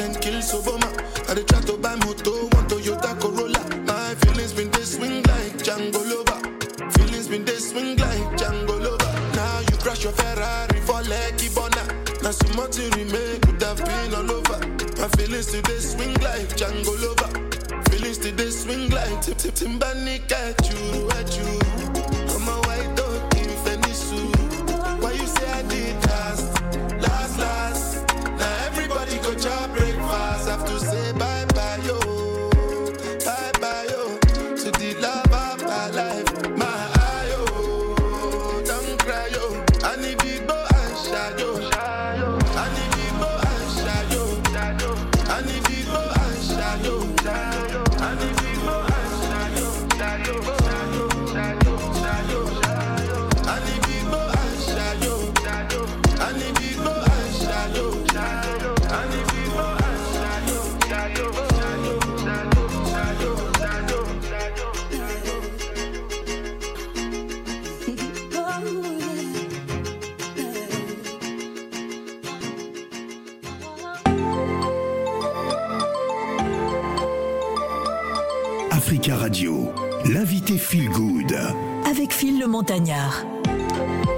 president kills Obama. I dey try to buy moto, one Toyota Corolla. My feelings been they swing like Django Lover. Feelings been they swing like Django Lover. Now you crash your Ferrari for Lucky Bona. Now some more to remain could have been all over. My feelings today swing like Django Lover. Feelings today swing like Tip Tip Timbani at you, at you.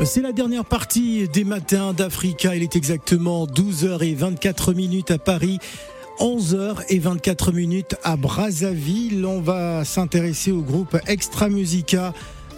C'est la dernière partie des matins d'Africa. Il est exactement 12h24 minutes à Paris. 11h24 minutes à Brazzaville. On va s'intéresser au groupe Extra Musica.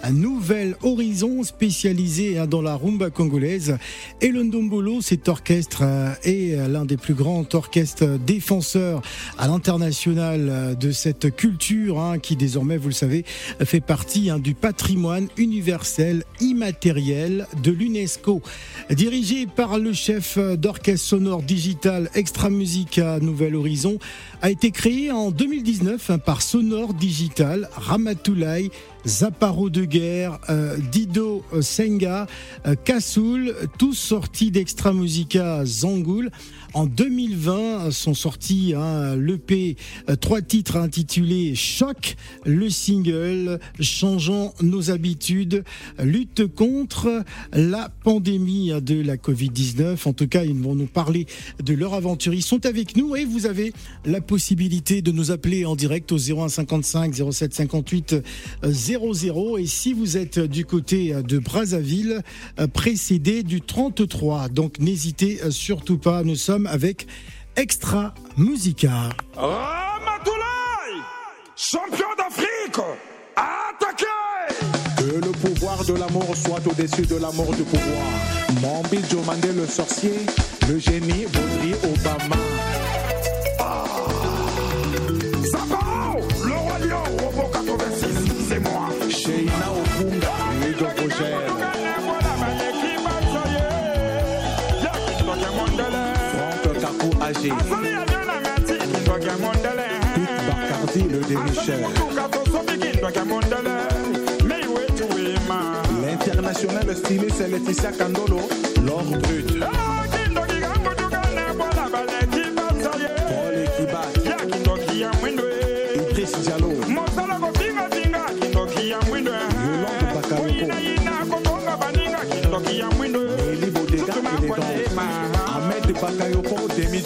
Un nouvel horizon spécialisé hein, dans la rumba congolaise. Et le Ndombolo, cet orchestre euh, est l'un des plus grands orchestres défenseurs à l'international euh, de cette culture hein, qui désormais, vous le savez, fait partie hein, du patrimoine universel immatériel de l'UNESCO. Dirigé par le chef d'orchestre sonore digital Extra Musica Nouvel Horizon, a été créé en 2019 hein, par Sonore Digital, Ramatoulaye, Zaparo de euh, Dido euh, Senga, euh, Kassoul, tous sortis d'Extra Musica Zangoul. En 2020 sont sortis hein, l'EP, euh, trois titres intitulés Choc, le single Changeons nos habitudes, lutte contre la pandémie de la Covid-19. En tout cas, ils vont nous parler de leur aventure. Ils sont avec nous et vous avez la possibilité de nous appeler en direct au 0155 07 58 00. Et vous êtes du côté de Brazzaville, euh, précédé du 33. Donc n'hésitez euh, surtout pas. Nous sommes avec Extra Musica. Ramatoulaye, champion d'Afrique, attaquez Que le pouvoir de l'amour soit au-dessus de la mort du pouvoir. Mambi Jomandé le sorcier, le génie Baudry Obama. Zapao, le roi lion, robot 86, c'est moi. Sheina. Franck Kakou Agé. Pete Bacardi, le dénicheur. L'international styliste Laetitia Kandolo, l'or brut.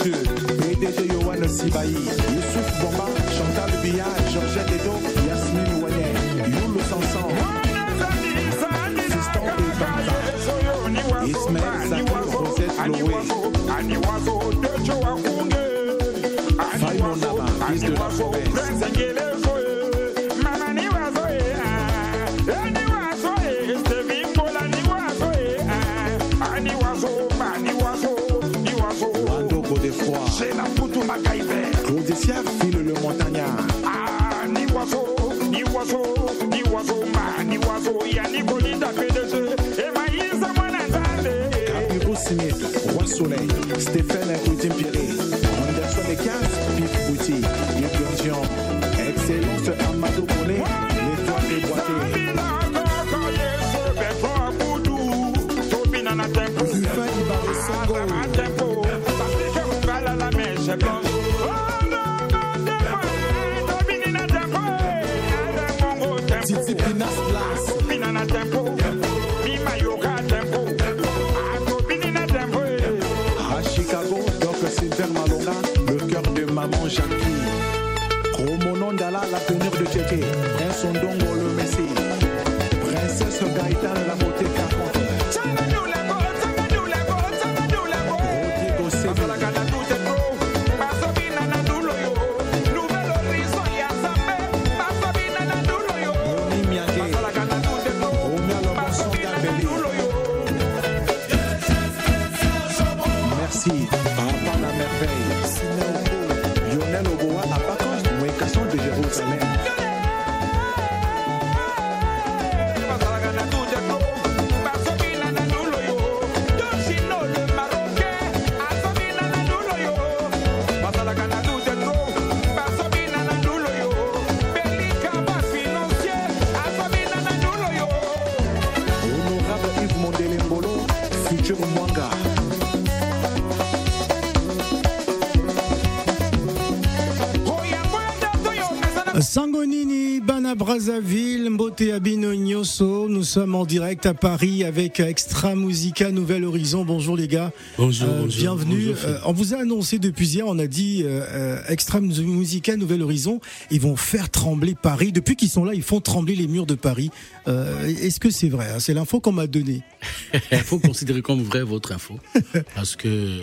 Demi-deux. PDG Yohan Sibaï, Youssouf Bomba, Chantal Biya, Georgette Edo, Yasmine Ouanet, Youlou et Banza, Ismaël la poutou MacGyver. Claudicia File le Montagnard, Ah, ni oiseau, ni oiseau, ni oiseau, ma, ni oiseau, ya ni colida PDG. Et maïs, mwana zale. Capiro Smith, Roi Soleil, Stéphane Coutin Pierre, tenue de Brazzaville, Nyoso. Nous sommes en direct à Paris avec Extra Musica Nouvel Horizon. Bonjour les gars. Bonjour, Euh, bonjour, bienvenue. bonjour. Euh, on vous a annoncé depuis hier, on a dit euh, Extra Musica Nouvel Horizon. Ils vont faire trembler Paris. Depuis qu'ils sont là, ils font trembler les murs de Paris. Est-ce que c'est vrai hein? C'est l'info qu'on m'a donnée. Il faut considérer comme vrai votre info. parce que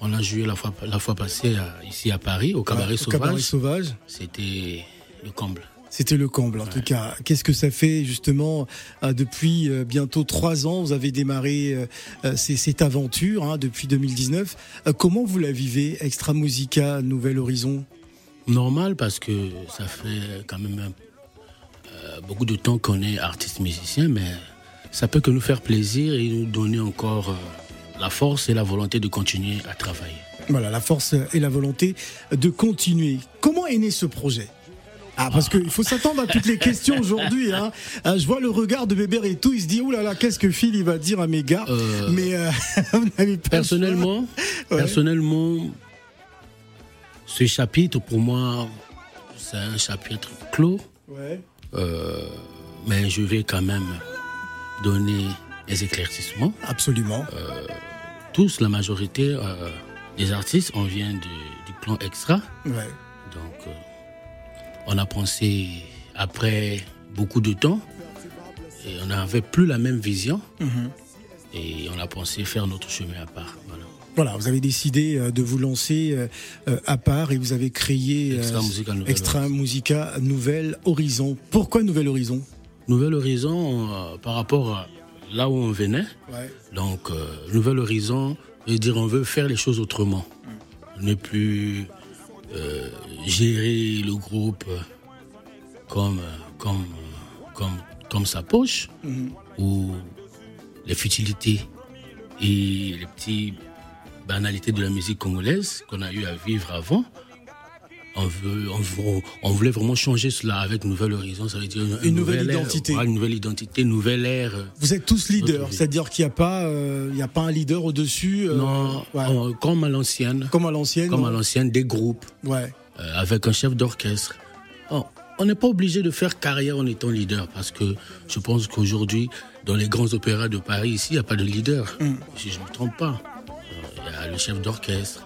on a joué la fois, la fois passée à- ici à Paris, au Cabaret Au Cabaret Sauvage. Sauvage. C'était le comble. C'était le comble en tout cas. Qu'est-ce que ça fait justement euh, depuis euh, bientôt trois ans Vous avez démarré euh, cette aventure hein, depuis 2019. Euh, comment vous la vivez Extra Musica, Nouvel Horizon? Normal parce que ça fait quand même euh, beaucoup de temps qu'on est artiste musicien, mais ça peut que nous faire plaisir et nous donner encore euh, la force et la volonté de continuer à travailler. Voilà, la force et la volonté de continuer. Comment est né ce projet? Ah, parce qu'il faut s'attendre à toutes les questions aujourd'hui. Hein. Ah, Je vois le regard de Bébert et tout. Il se dit, oulala, là là, qu'est-ce que Phil il va dire à mes gars Euh, Mais euh, vous n'avez pas le Personnellement, Ouais. personnellement, ce chapitre pour moi, c'est un chapitre clos. Ouais. Euh, mais je vais quand même donner des éclaircissements. Absolument. Tous, la majorité euh, des artistes, on vient de- du clan Extra. Ouais. Donc, euh, on a pensé, après beaucoup de temps, et on n'avait plus la même vision. Mhm. Et on a pensé faire notre chemin à part. Voilà. Voilà, vous avez décidé euh, de vous lancer euh, euh, à part et vous avez créé Extra Musica Nouvel Extra Horizon. Musica Nouvel Horizon. Pourquoi Nouvel Horizon? Nouvel horizon euh, par rapport à là où on venait. Ouais. Donc, euh, nouvel horizon, veut dire on veut faire les choses autrement. Ne plus euh, gérer le groupe comme, comme, comme, comme sa poche, ou les futilités et les petites banalités de la musique congolaise qu'on a eu à vivre avant. On, veut, on, veut- on voulait vraiment changer cela avec Nouvel Horizon, ça veut dire une, Une nouvelle identité. une nouvelle identité, nouvelle ère. Vous êtes tous leaders, c'est-à-dire qu'il n'y a pas, euh, il y a pas un leader au-dessus. euh, non, ouais. comme à l'ancienne, Comme à l'ancienne. comme à l'ancienne, des groupes Ouais. euh, avec un chef d'orchestre. Oh, on n'est pas obligé de faire carrière en étant leader parce que je pense qu'aujourd'hui, dans les grands opéras de Paris, ici, il n'y a pas de leader. Mm. Si je ne me trompe pas. Il y a le chef d'orchestre.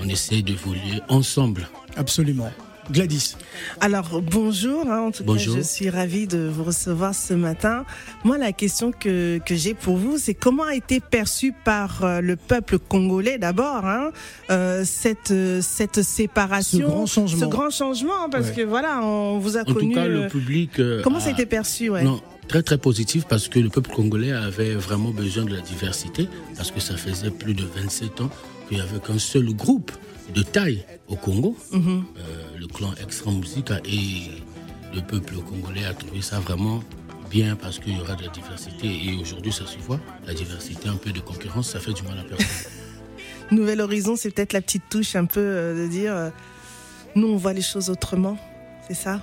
On essaie d'évoluer ensemble. Absolument. Gladys. Alors bonjour, hein, en tout Bonjour. cas je suis ravie de vous recevoir ce matin. Moi la question que, que j'ai pour vous c'est comment a été perçu par euh, le peuple congolais d'abord hein, euh, cette, euh, cette séparation, Ce grand changement. ce grand changement parce Ouais. que voilà on vous a En tout connu. cas, le public. euh, comment ça a a- été perçu ouais? Non, très très positif parce que le peuple congolais avait vraiment besoin de la diversité parce que ça faisait plus de 27 ans qu'il n'y avait qu'un seul groupe de taille au Congo, euh, le clan Extra Musica et le peuple congolais a trouvé ça vraiment bien parce qu'il y aura de la diversité et aujourd'hui ça se voit, la diversité, un peu de concurrence, ça fait du mal à personne. Nouvel horizon c'est peut-être la petite touche un peu euh, de dire euh, nous on voit les choses autrement, c'est ça?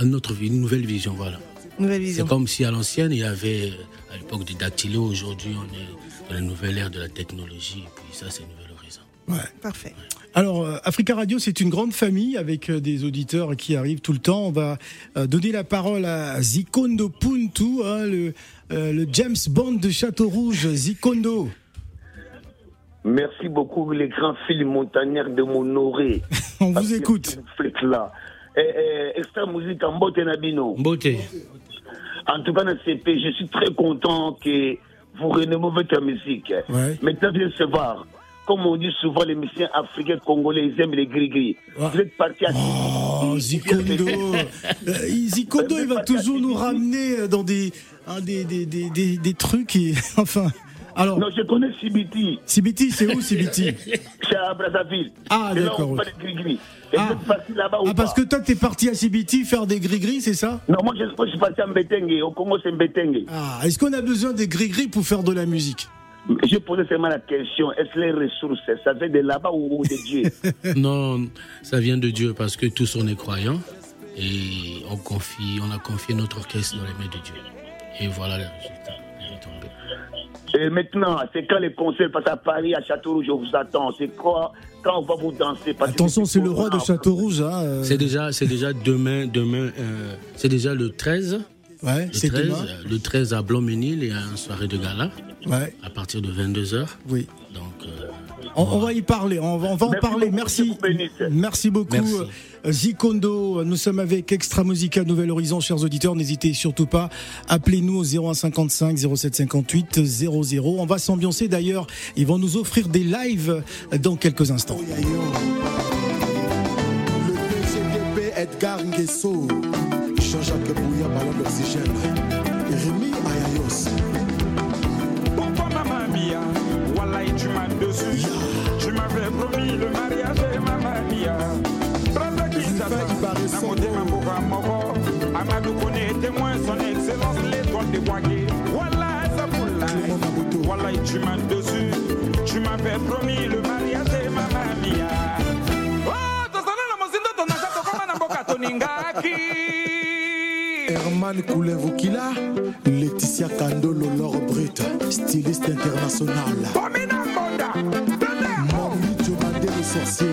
Une autre une nouvelle vision, voilà. Nouvelle C'est comme si à l'ancienne, il y avait, à l'époque des dactylos, aujourd'hui on est dans la nouvelle ère de la technologie, et puis ça c'est Nouvel Horizon. Ouais. Parfait. Alors, euh, Africa Radio, c'est une grande famille avec euh, des auditeurs qui arrivent tout le temps. On va euh, donner la parole à Zikondo Puntu, hein, le, euh, le James Bond de Château Rouge. Zikondo. Merci beaucoup, les grands films montagnards de Monoré. On vous écoute. là. Eh, eh, extra musique en beauté Nabino? Beauté. En tout cas, CP, je suis très content que vous renommez votre musique. Ouais. Maintenant, viens savoir. Comme on dit souvent, les musiciens africains congolais, ils aiment les gris-gris. Vous êtes parti à. Oh, Zikondo. Euh, Zikondo, il va toujours nous ramener dans des, hein, des, des, des, des, des trucs. Et, enfin. Alors, Non, je connais Sibiti. Sibiti, c'est où Sibiti? C'est à Brazzaville. Ah, d'accord, on gris-gris. Ah. là-bas Ah, parce que toi, t'es parti à Sibiti faire des gris-gris, c'est ça? Non, moi je, je suis parti à Mbetenge. Au Congo, c'est Mbetenge. Ah, est-ce qu'on a besoin des gris-gris pour faire de la musique? Je posais seulement la question est-ce que les ressources, ça vient de là-bas ou de Dieu Non, ça vient de Dieu parce que tous on est croyants et on confie, on a confié notre orchestre dans les mains de Dieu. Et voilà le résultat. il est tombé. Et maintenant, c'est quand les concerts passent à Paris, à Châteaurouge, je vous attends. C'est quoi Quand on va vous danser? Parce Attention, c'est le roi de Château-Rouge. Hein, euh, C'est déjà, c'est déjà demain, demain, euh, c'est déjà le 13. Ouais, Le c'est 13, demain. euh, le 13 à Blanc-Ménil, il y a une soirée de gala Ouais, à partir de 22h. oui. Donc, euh, On, on va y parler, on va, on va en Merci parler. beaucoup, Merci. Merci beaucoup. Merci. euh, Zikondo, nous sommes avec Extra Musica Nouvel Horizon, chers auditeurs. N'hésitez surtout pas. Appelez-nous au 0155 0758 00. On va s'ambiancer d'ailleurs. Ils vont nous offrir des lives dans quelques instants. Le PGDP Edgar Nguesso, Jean-Jacques Bouya, ballon d'oxygène, Rémi Ayayos, Pourquoi maman Mia? Wallahi tu m'as dessus Tu m'avais promis le mariage et maman Mia. Brother Kinshasa Namote Mamboka Moko Amadou connaît témoin son excellence l'étoile des Wagé Wallahi Zaboula Wallahi tu m'as dessus Tu m'avais promis le mariage et maman Mia. Oh Tosana na mozindo tonaka tokoma na mboka toningaki Herman Koulevukila, Laetitia Kandolo, Laure Brut, styliste international, le sorcier,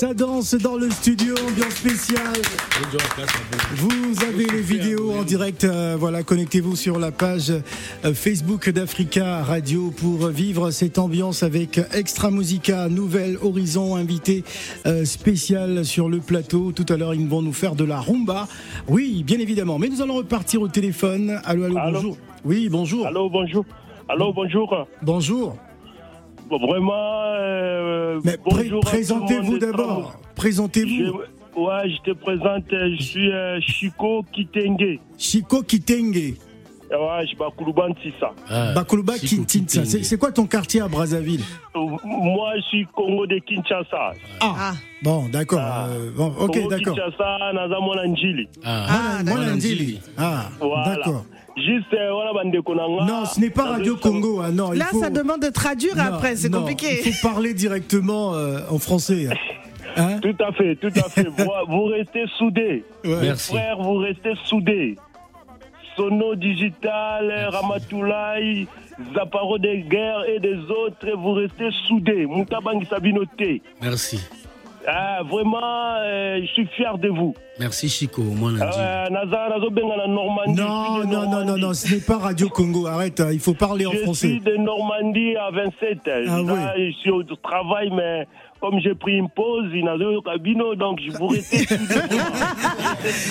Ça danse dans le studio, ambiance spéciale. Vous avez les vidéos en direct. euh, voilà, connectez-vous sur la page euh, Facebook d'Africa Radio pour vivre cette ambiance avec Extra Musica, Nouvelle Horizon, invité euh, spécial sur le plateau. Tout à l'heure, ils vont nous faire de la rumba. Oui, bien évidemment. Mais nous allons repartir au téléphone. Allô, allô, Allô bonjour. Oui, bonjour. Allô, bonjour. Allô, bonjour. Bonjour. Vraiment, euh, Mais pré- bonjour. présentez-vous d'abord. Présentez-vous. Je- Ouais, je te présente, euh, je suis euh, Chico Kitenge. Chico Kitenge. Ouais, je suis Kulubanti, ça. Ah, Bakuluba. C'est quoi ton quartier à Brazzaville? Moi, je suis Congo de Kinshasa. Ah, bon, d'accord. euh, bon, ok, Congo d'accord. Kinshasa, naza mwana njili. Ah, Nandili. Ah, Voilà. d'accord. Juste, euh, voilà. Non, ce n'est pas Radio Congo. Ah, non, il Là, faut... ça demande de traduire Non, après, c'est compliqué. Il faut parler directement euh, en français. Hein Tout à fait, tout à fait. vous, vous restez soudés. Ouais. Merci. Frères, vous restez soudés. Sono Digital, Ramatoulaye, Zaparo des guerres et des autres, vous restez soudés. Moutabangi Sabinoté. Merci. Ah, vraiment, euh, je suis fier de vous. Merci Chico, moi lundi. Euh, Naza, Nazo Benga la Normandie. Non, non, non, non, non, ce n'est pas Radio Congo. Arrête, hein, il faut parler en Je suis français. de Normandie à 27. Ah Là, Je suis au travail, mais comme j'ai pris une pause, il n'a pas cabino, donc je vous soudés.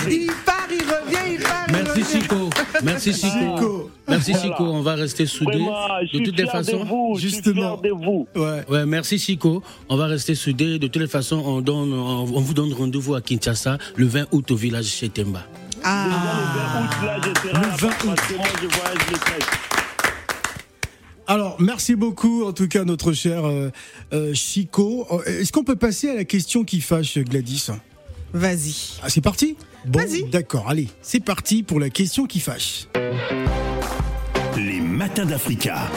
Il part, il revient, il part, il Merci revient. Chico. Merci Chico. Chico. Merci Voilà. Chico, on va rester soudés. Vraiment, De toutes les façons. vous. Justement. de vous. Ouais. Ouais, merci Chico. On va rester soudés. De toutes les façons, on, donne, on, on vous donne rendez-vous à Kinshasa le 20 août au village chez Temba. Ah, Le 20 août, là, je serai Le là-bas 20 août. parce que moi, je voyage le 13. Alors, merci beaucoup, en tout cas, notre cher euh, euh, Chico. Euh, Est-ce qu'on peut passer à la question qui fâche, Gladys? Vas-y. Ah, c'est parti? Bon, Vas-y. d'accord, allez, c'est parti pour la question qui fâche. Les matins d'Africa.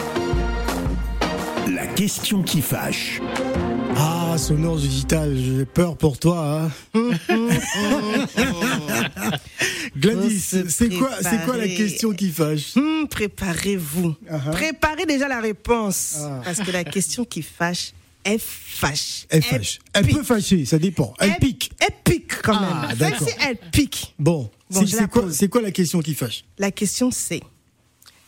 La question qui fâche. Ah, Sonore Digital, j'ai peur pour toi. hein. Gladys, c'est quoi, c'est quoi la question qui fâche? Préparez-vous. Préparez déjà la réponse. Ah. Parce que la question qui fâche, elle fâche. Elle fâche. Elle pique. peut fâcher, ça dépend. Elle pique. Elle pique quand Ah, même. d'accord. Celle-ci, elle pique. Bon, Bon, c'est quoi, quoi la question qui fâche? La question c'est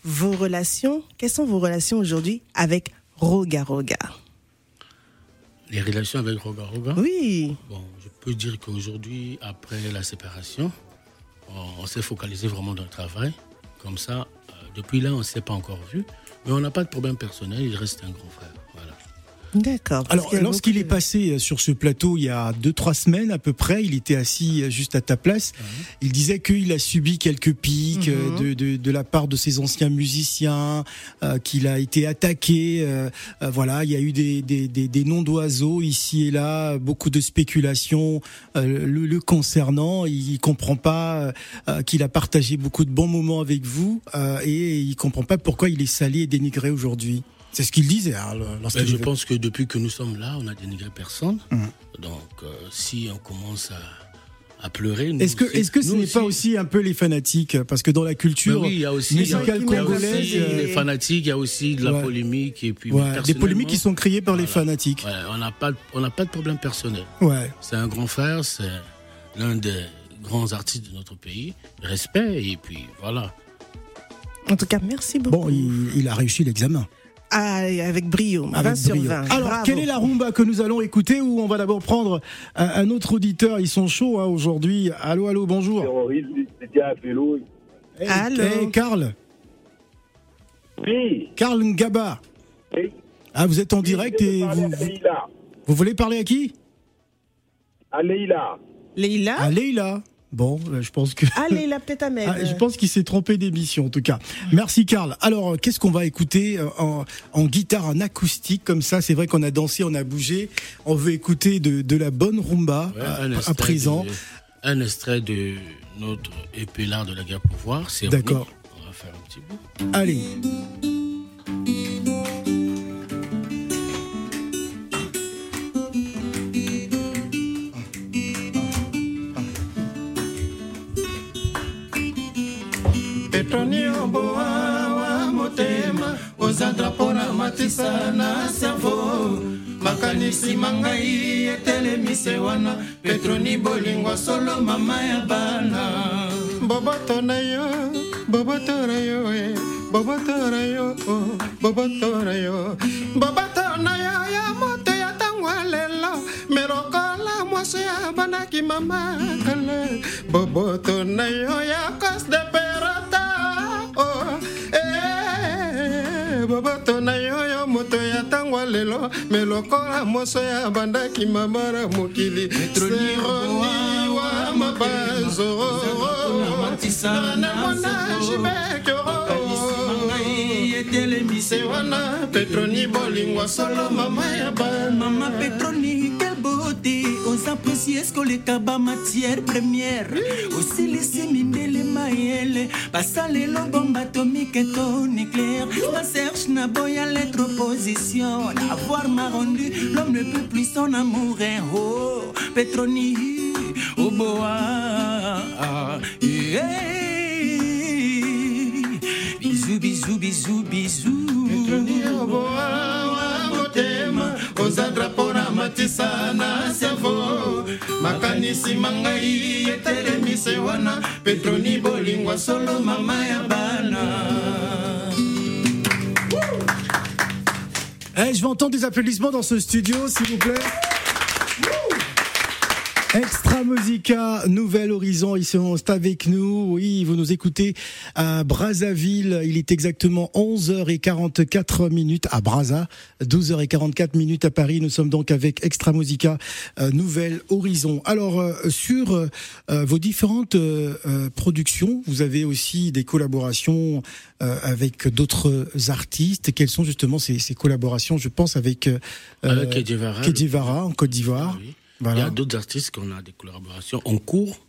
vos relations, quelles sont vos relations aujourd'hui avec Roga Roga? Les relations avec Roga Roga. Oui. Bon, je peux dire qu'aujourd'hui, après la séparation, on, on s'est focalisé vraiment dans le travail. Comme ça, euh, depuis là, on ne s'est pas encore vu. Mais on n'a pas de problème personnel, il reste un grand frère. Voilà. D'accord. Alors, lorsqu'il est de- passé euh, sur ce plateau il y a deux, trois semaines à peu près, il était assis euh, juste à ta place. Il disait qu'il a subi quelques pics euh, Mhm. de, de, de la part de ses anciens musiciens, euh, qu'il a été attaqué. euh, voilà, il y a eu des, des, des, des noms d'oiseaux ici et là, beaucoup de spéculations euh, le, le concernant. Il comprend pas qu'il a partagé beaucoup de bons moments avec vous euh, et il comprend pas pourquoi il est salé et dénigré aujourd'hui. C'est ce qu'il disait. hein, Ben, je pense que depuis que nous sommes là, on n'a dénigré personne. Mhm. Donc, euh, si on commence à, à pleurer. nous Est-ce que, aussi- est-ce que ce n'est pas aussi un peu les fanatiques? Parce que dans la Ben culture oui, il y a aussi, il y a- musicale y a aussi congolaise, euh, les fanatiques, il y a aussi de la Ouais. polémique. Et puis, ouais, des polémiques qui sont créées par les fanatiques. ouais, on n'a pas, on n'a pas de problème personnel. Ouais. C'est un grand frère, c'est l'un des grands artistes de notre pays. Respect, et puis voilà. En tout cas, merci beaucoup. Bon, il, il a réussi l'examen. Ah, avec brio. 20 Avec sur brio. 20. Alors, Bravo. quelle est la rumba que nous allons écouter ou on va d'abord prendre un, un autre auditeur? Ils sont chauds hein, aujourd'hui. Allô, allô, bonjour. Hey, Allô. hey, Karl. Oui. Karl Ngaba. Oui. Ah, vous êtes en direct et vous, vous, vous voulez parler à qui? À Leïla. Leïla? À Leïla. Bon, euh, je pense que. Ah, Leïla, peut-être Ahmed. Ah, je pense qu'il s'est trompé d'émission en tout cas. Merci Karl. Alors euh, qu'est-ce qu'on va écouter euh, en, en guitare, en acoustique comme ça C'est vrai qu'on a dansé, on a bougé. On veut écouter de, de la bonne rumba Ouais, à, à présent. de, un extrait de notre épée l'art de la guerre pouvoir. C'est D'accord. On va faire un petit bout. Allez. Petronio boa wa motema oza drapo na matisa na servo makanisi mangai etelemise wana petroni bolingwa solo mama ya bana boboto na yo boboto na yo eh. boboto na yo oh. boboto na yo boboto na yo ya moto ya ntango lelo melokola mwasi ya banaki mama kala boboto na yo ya cos de perata boboto na yo yo moto ya ntango lelo. Melokola moso ya bandaki mabara mokili. Seroni wa mabanzoro namona jibekoroetelemisi wana petroni bolingwa solo mama ya mama petroni oza précieuse koleka bamatière première? Osilisi mindele mayele basalelo bombe atomike to nucléaire. Baserge na boya l'électroposition d'avoir m'a rendu l'homme le plus puissant amour oh petroni oboa yeah. bisous bisous bisous bisous. Oboa Eh, je vais entendre des applaudissements dans ce studio, s'il vous plaît. Extra Musica, Nouvel Horizon, ils sont avec nous. Oui, vous nous écoutez à Brazzaville. Il est exactement 11h44 minutes à Brazza, 12h44 minutes à Paris. Nous sommes donc avec Extra Musica, euh, Nouvel Horizon. Alors, euh, sur euh, vos différentes productions, vous avez aussi des collaborations avec d'autres artistes. Quelles sont justement ces, ces collaborations? Je pense avec, avec Kedivara, Kedivara en Côte d'Ivoire. Oui. Voilà. Il y a d'autres artistes qu'on a des collaborations en cours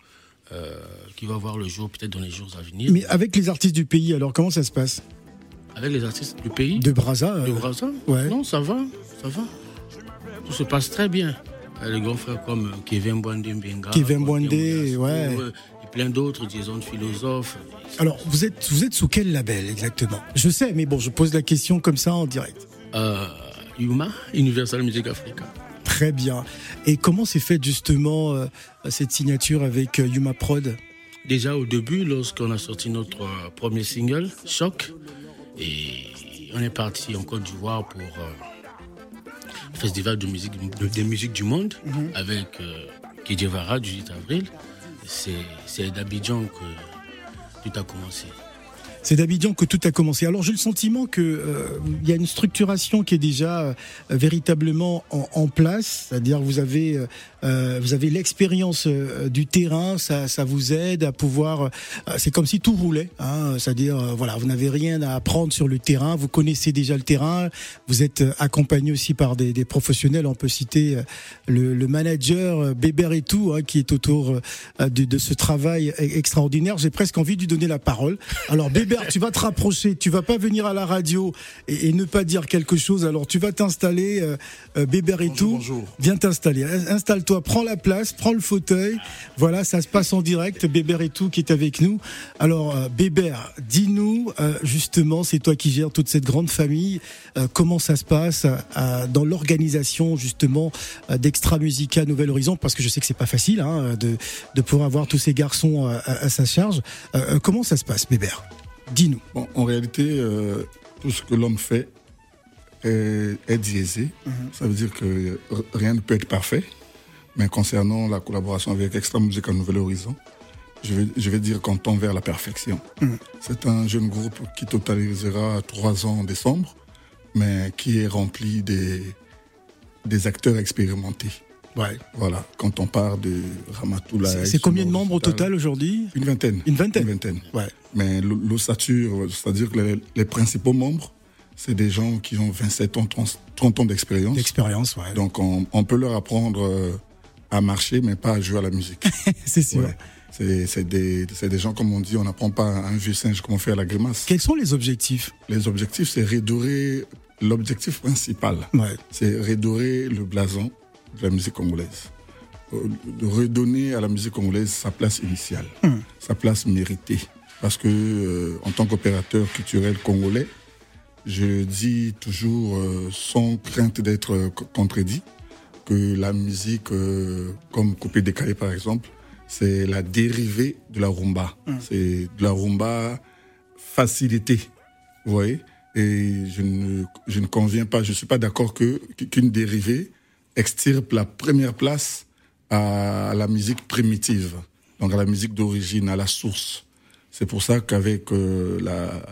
euh, qui vont voir le jour peut-être dans les jours à venir. Mais avec les artistes du pays, alors comment ça se passe? Avec les artistes du pays? De Brazza De Brazza? ouais. Non, ça va, ça va. Tout se passe très bien. Les grands frères comme Kevin Bwande Mbenga. Kevin Bwande, ouais. Et plein d'autres, disons, philosophes. Alors, vous êtes, vous êtes sous quel label exactement? Je sais, mais bon, je pose la question comme ça en direct. Euh, Yuma, Universal Music Africa. Très bien. Et comment s'est faite justement euh, cette signature avec euh, Yuma Prod? Déjà au début, lorsqu'on a sorti notre euh, premier single, Choc, et on est parti en Côte d'Ivoire pour le festival de musique, de, de musique du monde mm -hmm. avec Kidjevara du 8 avril. C'est d'Abidjan que tout a commencé. C'est d'Abidjan que tout a commencé. Alors j'ai le sentiment que euh, y a une structuration qui est déjà euh, véritablement en, en place, c'est-à-dire vous avez euh, vous avez l'expérience du terrain, ça, ça vous aide à pouvoir. c'est comme si tout roulait, hein, c'est-à-dire voilà, vous n'avez rien à apprendre sur le terrain, vous connaissez déjà le terrain, vous êtes accompagné aussi par des, des professionnels. On peut citer le, le manager Bébert et tout, hein, qui est autour de, de ce travail extraordinaire. J'ai presque envie de lui donner la parole. Alors Bébert tu vas te rapprocher, tu vas pas venir à la radio et, et ne pas dire quelque chose. Alors tu vas t'installer, euh, euh, Bébert et tout. Bonjour. Viens t'installer. Installe-toi, prends la place, prends le fauteuil. Voilà, ça se passe en direct. Bébert et tout qui est avec nous. Alors euh, Bébert, dis-nous justement, c'est toi qui gères toute cette grande famille. comment ça se passe dans l'organisation justement d'Extra Musica Nouvelle Horizon? Parce que je sais que c'est pas facile hein, de, de pouvoir avoir tous ces garçons à, à sa charge. comment ça se passe, Bébert? Dis-nous. Bon, en réalité, euh, tout ce que l'homme fait est, est diésé. Mm -hmm. Ça veut dire que rien ne peut être parfait. Mais concernant la collaboration avec Extra Musique à Nouvel Horizon, je vais, je vais dire qu'on tend vers la perfection. Mm. C'est un jeune groupe qui totalisera trois ans en décembre, mais qui est rempli des, des acteurs expérimentés. Ouais. Voilà, quand on part de Ramatoula. C'est combien de membres au total aujourd'hui? Une vingtaine. Une vingtaine Une vingtaine. Ouais. Mais l'ossature, c'est-à-dire que les, les, principaux membres, c'est des gens qui ont 27 ans, 30, 30 ans d'expérience. D'expérience, ouais. Donc on, on, peut leur apprendre à marcher, mais pas à jouer à la musique. c'est sûr. Ouais. C'est des, des gens, comme on dit, on n'apprend pas à un vieux singe comment faire la grimace. Quels sont les objectifs? Les objectifs, c'est redorer. L'objectif principal, ouais. c'est redorer le blason de la musique congolaise. De redonner à la musique congolaise sa place initiale, mmh. sa place méritée. Parce que, euh, en tant qu'opérateur culturel congolais, je dis toujours euh, sans crainte d'être euh, co- contredit que la musique, euh, comme Coupé décalé par exemple, c'est la dérivée de la rumba. C'est de la rumba facilité, vous voyez. Et je ne, je ne conviens pas, je suis pas d'accord que qu'une dérivée extirpe la première place à la musique primitive, donc à la musique d'origine, à la source. C'est pour ça qu'avec euh, la-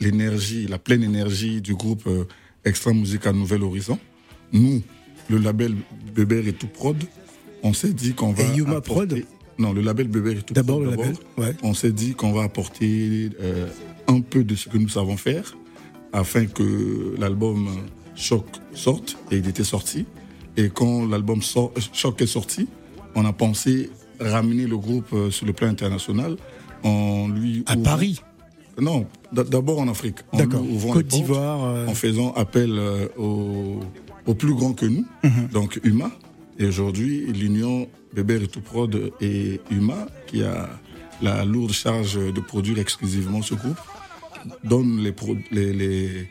l'énergie, la pleine énergie du groupe euh, Extra Musique à Nouvel Horizon, nous, le label Beber et tout prod, on s'est dit qu'on va Et Yuma apporter- Prod Non, le label Beber et tout D'abord prod. le label, ouais. On s'est dit qu'on va apporter euh, un peu de ce que nous savons faire afin que l'album Choc sorte et il était sorti. Et quand l'album sort- Choc est sorti, on a pensé ramener le groupe euh, sur le plan international en lui À Paris Non, d'abord en Afrique. En D'accord. Côte d'Ivoire, euh. En faisant appel euh, aux, aux plus grands que nous, Mhm. donc UMA. Et aujourd'hui, l'union Bébert et tout prod et UMA, qui a la lourde charge de produire exclusivement ce groupe, donne les, pro- les, les,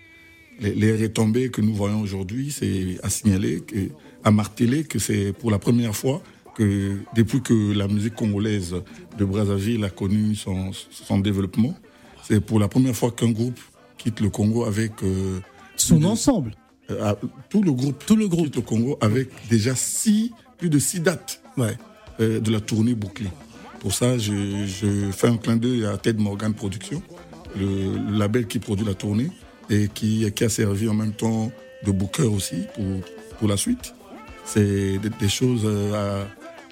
les, les retombées que nous voyons aujourd'hui. C'est à signaler, que, à marteler que c'est pour la première fois que depuis que la musique congolaise de Brazzaville a connu son, son développement, c'est pour la première fois qu'un groupe quitte le Congo avec euh, Son ensemble. Euh, à- tout le groupe, tout le groupe Congo avec déjà six, plus de six dates euh, de la tournée bouclée. Pour ça, je, fais un clin d'œil à Ted Morgan Productions, le, label qui produit la tournée et qui, qui a servi en même temps de booker aussi pour, pour la suite. C'est des, des choses euh,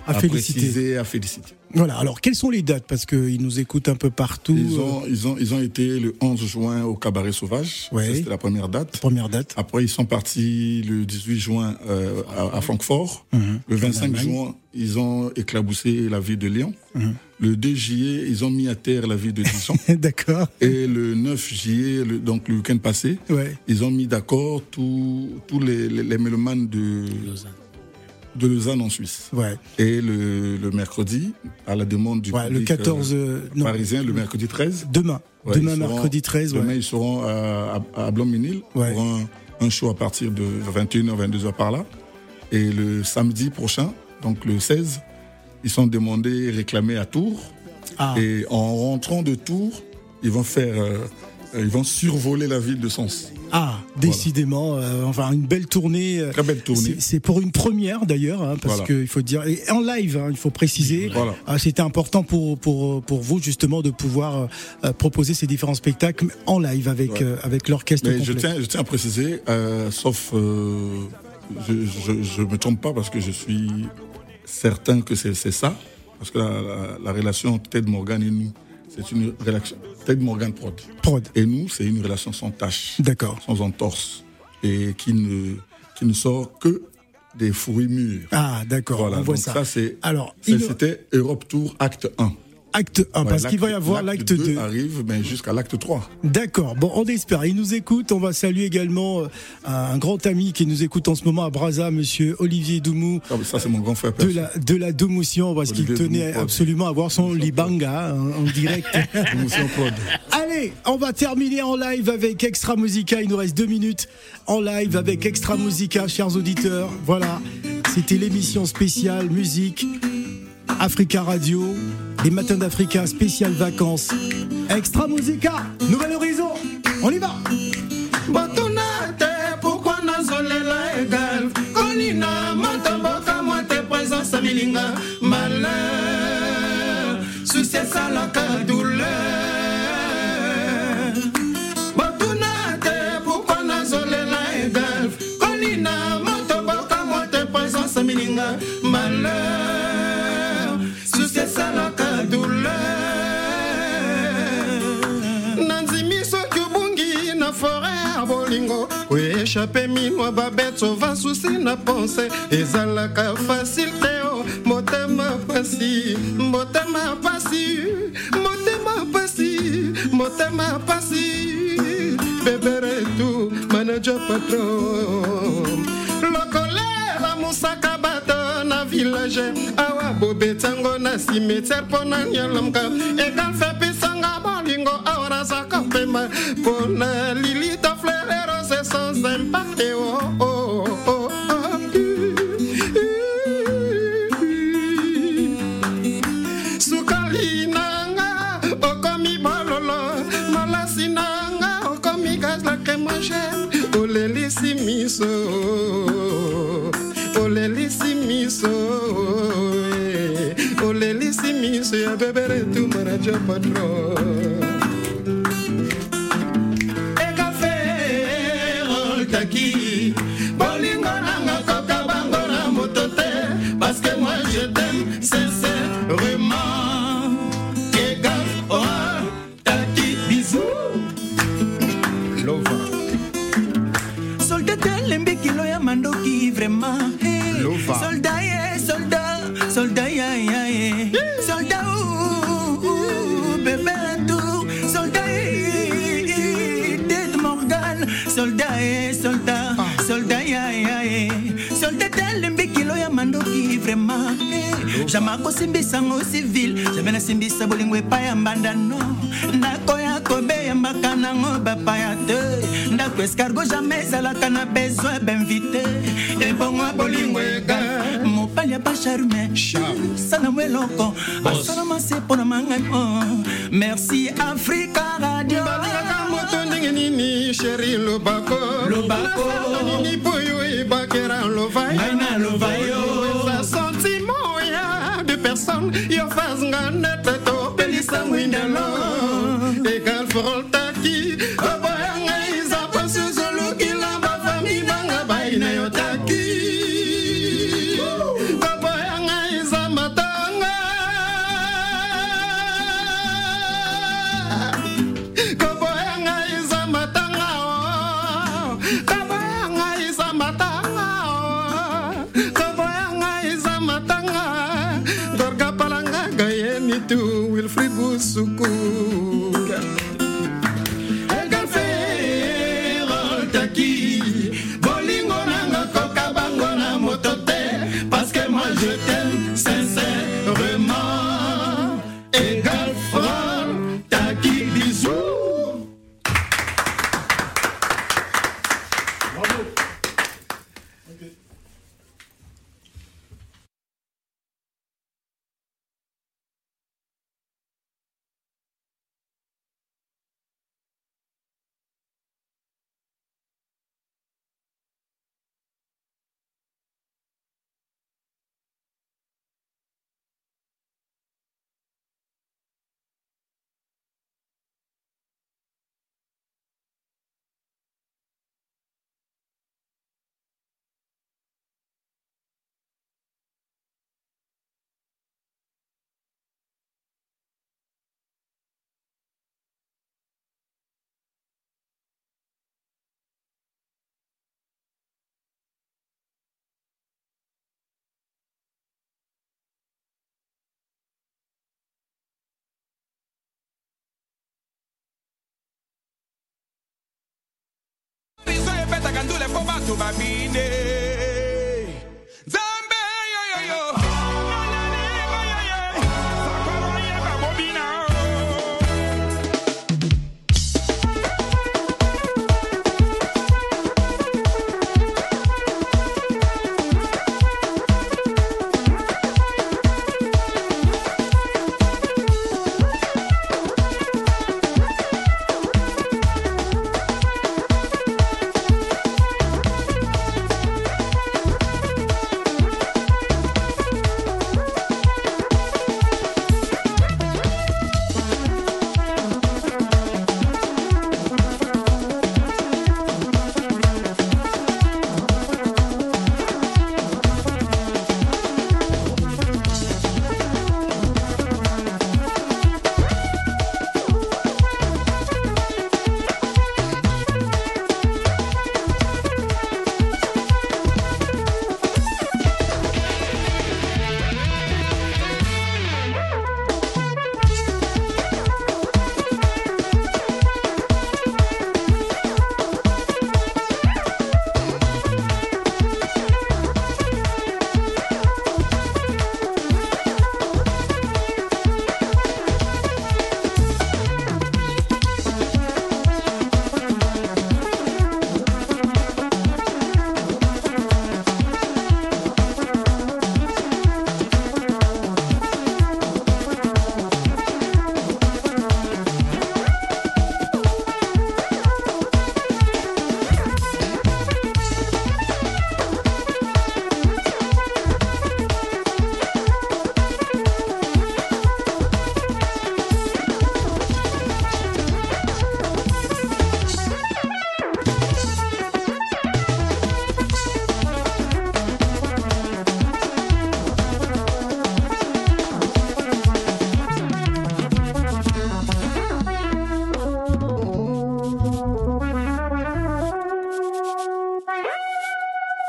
à, À féliciter. préciser, à féliciter. Voilà, alors quelles sont les dates? Parce qu'ils nous écoutent un peu partout. Ils ont, ils, ont, ils ont été le 11 juin au Cabaret Sauvage. Ouais. Ça, C'était la première date. Première date. Après, ils sont partis le 18 juin euh, à, à Francfort. Mhm. Le En 25 Allemagne. juin, ils ont éclaboussé la ville de Lyon. Mhm. Le 2 juillet, ils ont mis à terre la ville de Dijon. D'accord. Et le 9 juillet, le- donc le week-end passé, Ouais. ils ont mis d'accord tous tous les, les, les mélomanes de, de Lausanne en Suisse. Ouais. Et le, le mercredi, à la demande du Ouais, le public 14, euh, non. parisien, le mercredi 13. Demain. Demain, seront- mercredi 13. Demain, ils seront à, à, à Blanc-Ménil Ouais. pour un, un show à partir de 21h, 22h par là. Et le samedi prochain, donc le 16, ils sont demandés et réclamés à Tours. Ah. Et en rentrant de Tours, ils vont faire, euh, euh, ils vont survoler la ville de Sens. Ah, décidément, euh, enfin une belle tournée. euh, Très belle tournée. c'est- pour une première d'ailleurs, hein, parce Voilà. qu'il faut dire, et en live, hein, il faut préciser. Voilà. Ah, C'était important pour, pour, pour vous justement de pouvoir euh, proposer ces différents spectacles en live avec, Ouais. avec l'orchestre je tiens, je tiens à préciser, sauf, je, je, je me trompe pas parce que je suis certain que c'est ça, parce que la, la, la relation entre Ted Morgan et nous, c'est une relation Ted Morgan prod. Prod. Et nous, c'est une relation sans tâche, D'accord. sans entorse, et qui ne qui ne sort que des fruits mûrs. Ah, d'accord, Voilà, on voit donc ça. ça, c'est Alors, c'était Europe Tour acte 1. Acte 1, Ouais, parce qu'il va y avoir l'acte 2. arrive mais jusqu'à l'acte 3. D'accord. Bon, on espère. Il nous écoute. On va saluer également euh, un grand ami qui nous écoute en ce moment à Brazza, monsieur Olivier Doumou. Ah, ça, c'est mon grand frère. De la, de la Domotion, parce qu'il tenait Doumou, absolument à voir son Libanga hein, en, en direct. Allez, on va terminer en live avec Extra Musica. Il nous reste deux minutes en live avec Extra Musica, chers auditeurs. Voilà, c'était l'émission spéciale musique Africa Radio, les matins d'Africa spécial vacances. Extra Musica, Nouvel Horizon, on y va koeshape minwa babete sova susi na pense ezalaka fasile te o motema pasi motema pasi motema pasi motema pasi beberetu manager patron. Lokolela mosaka bato na village. Awa bobetango na cimetière mpo na nyalamka egal fe pesanga bolingo awa nazaka pema. Mpo na lilita danser sans impact. Oh, oh, oh, oh. Sukali nanga, okomi bololo. Malasi nanga, okomi gaz lacrymogène. Olelisi miso, olelisi miso. eh. Olelisi miso ya bebere tu marajo patron. Eh. jama kosimbisango civil. Jambe nasimbisa bolingo epai ya mbandano. Ndako ya kobeyambaka nango bapaya te. Ndako escargo jamai ezalaka na besoin beinvite ebongo ya bolingo ega. Mobali ya bacharme salango eloko. Asalama se mpo na mangai merci afrika radio. Balingaka moto ndenge nini sheri lobako? Lobako. Nasala nini po yo ebakera lova can do the format to my meaning.